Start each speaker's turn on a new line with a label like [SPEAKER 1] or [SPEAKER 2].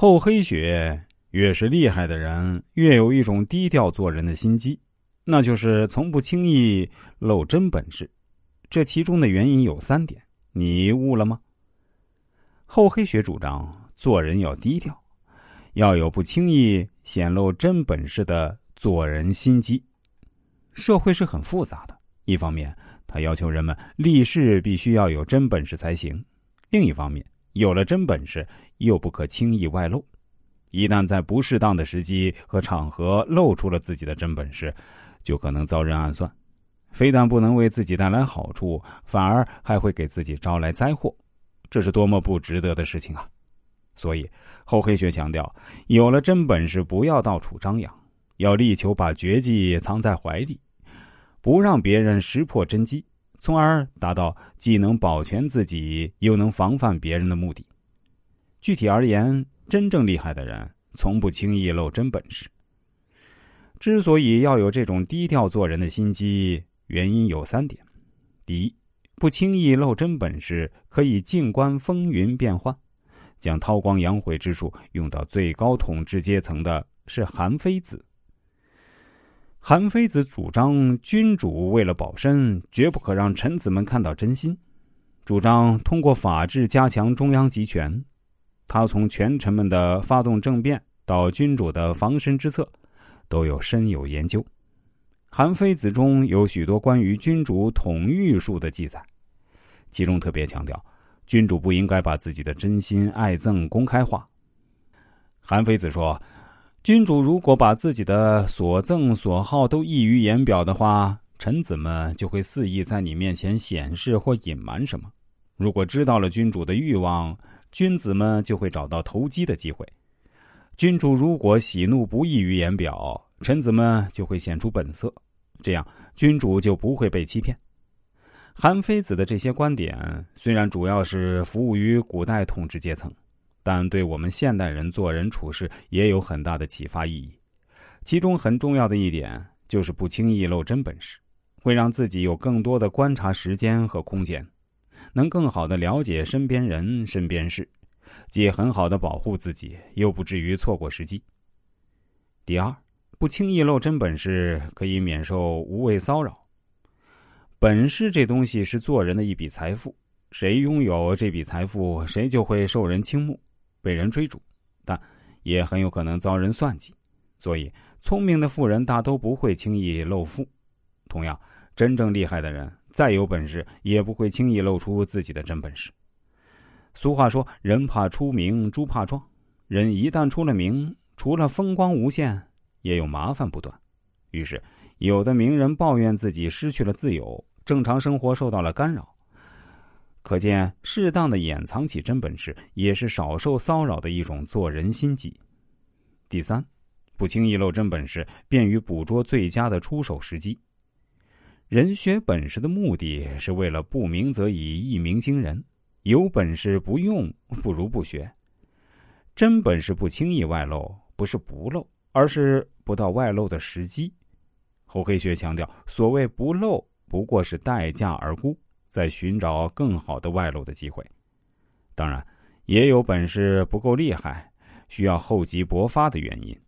[SPEAKER 1] 厚黑学越是厉害的人，越有一种低调做人的心机，那就是从不轻易露真本事。这其中的原因有三点，你悟了吗？厚黑学主张做人要低调，要有不轻易显露真本事的做人心机。社会是很复杂的，一方面，他要求人们立誓必须要有真本事才行；另一方面，有了真本事又不可轻易外露。一旦在不适当的时机和场合露出了自己的真本事，就可能遭人暗算，非但不能为自己带来好处，反而还会给自己招来灾祸。这是多么不值得的事情啊！所以，厚黑学强调，有了真本事，不要到处张扬。要力求把绝技藏在怀里，不让别人识破真机，从而达到既能保全自己又能防范别人的目的。具体而言，真正厉害的人从不轻易露真本事。之所以要有这种低调做人的心机，原因有三点：第一，不轻易露真本事，可以静观风云变幻，将韬光养晦之术用到最高统治阶层的是韩非子。韩非子主张，君主为了保身，绝不可让臣子们看到真心。主张通过法治加强中央集权。他从权臣们的发动政变到君主的防身之策，都有深有研究。韩非子中有许多关于君主统御术的记载，其中特别强调，君主不应该把自己的真心爱憎公开化。韩非子说。君主如果把自己的所憎所好都溢于言表的话，臣子们就会肆意在你面前显示或隐瞒什么。如果知道了君主的欲望，君子们就会找到投机的机会。君主如果喜怒不溢于言表，臣子们就会显出本色，这样君主就不会被欺骗。韩非子的这些观点虽然主要是服务于古代统治阶层。但对我们现代人做人处事也有很大的启发意义，其中很重要的一点就是不轻易露真本事，会让自己有更多的观察时间和空间，能更好的了解身边人、身边事，既很好的保护自己，又不至于错过时机。第二，不轻易露真本事，可以免受无谓骚扰。本事这东西是做人的一笔财富，谁拥有这笔财富，谁就会受人倾慕。被人追逐，但也很有可能遭人算计，所以聪明的富人大都不会轻易露富。同样，真正厉害的人再有本事，也不会轻易露出自己的真本事。俗话说：“人怕出名，猪怕壮。”人一旦出了名，除了风光无限，也有麻烦不断。于是，有的名人抱怨自己失去了自由，正常生活受到了干扰。可见，适当的掩藏起真本事，也是少受骚扰的一种做人心计。第三，不轻易露真本事，便于捕捉最佳的出手时机。人学本事的目的是为了不鸣则已，一鸣惊人。有本事不用，不如不学。真本事不轻易外露，不是不露，而是不到外露的时机。厚黑学强调，所谓不露，不过是待价而沽。在寻找更好的外露的机会，当然，也有本事不够厉害，需要厚积薄发的原因。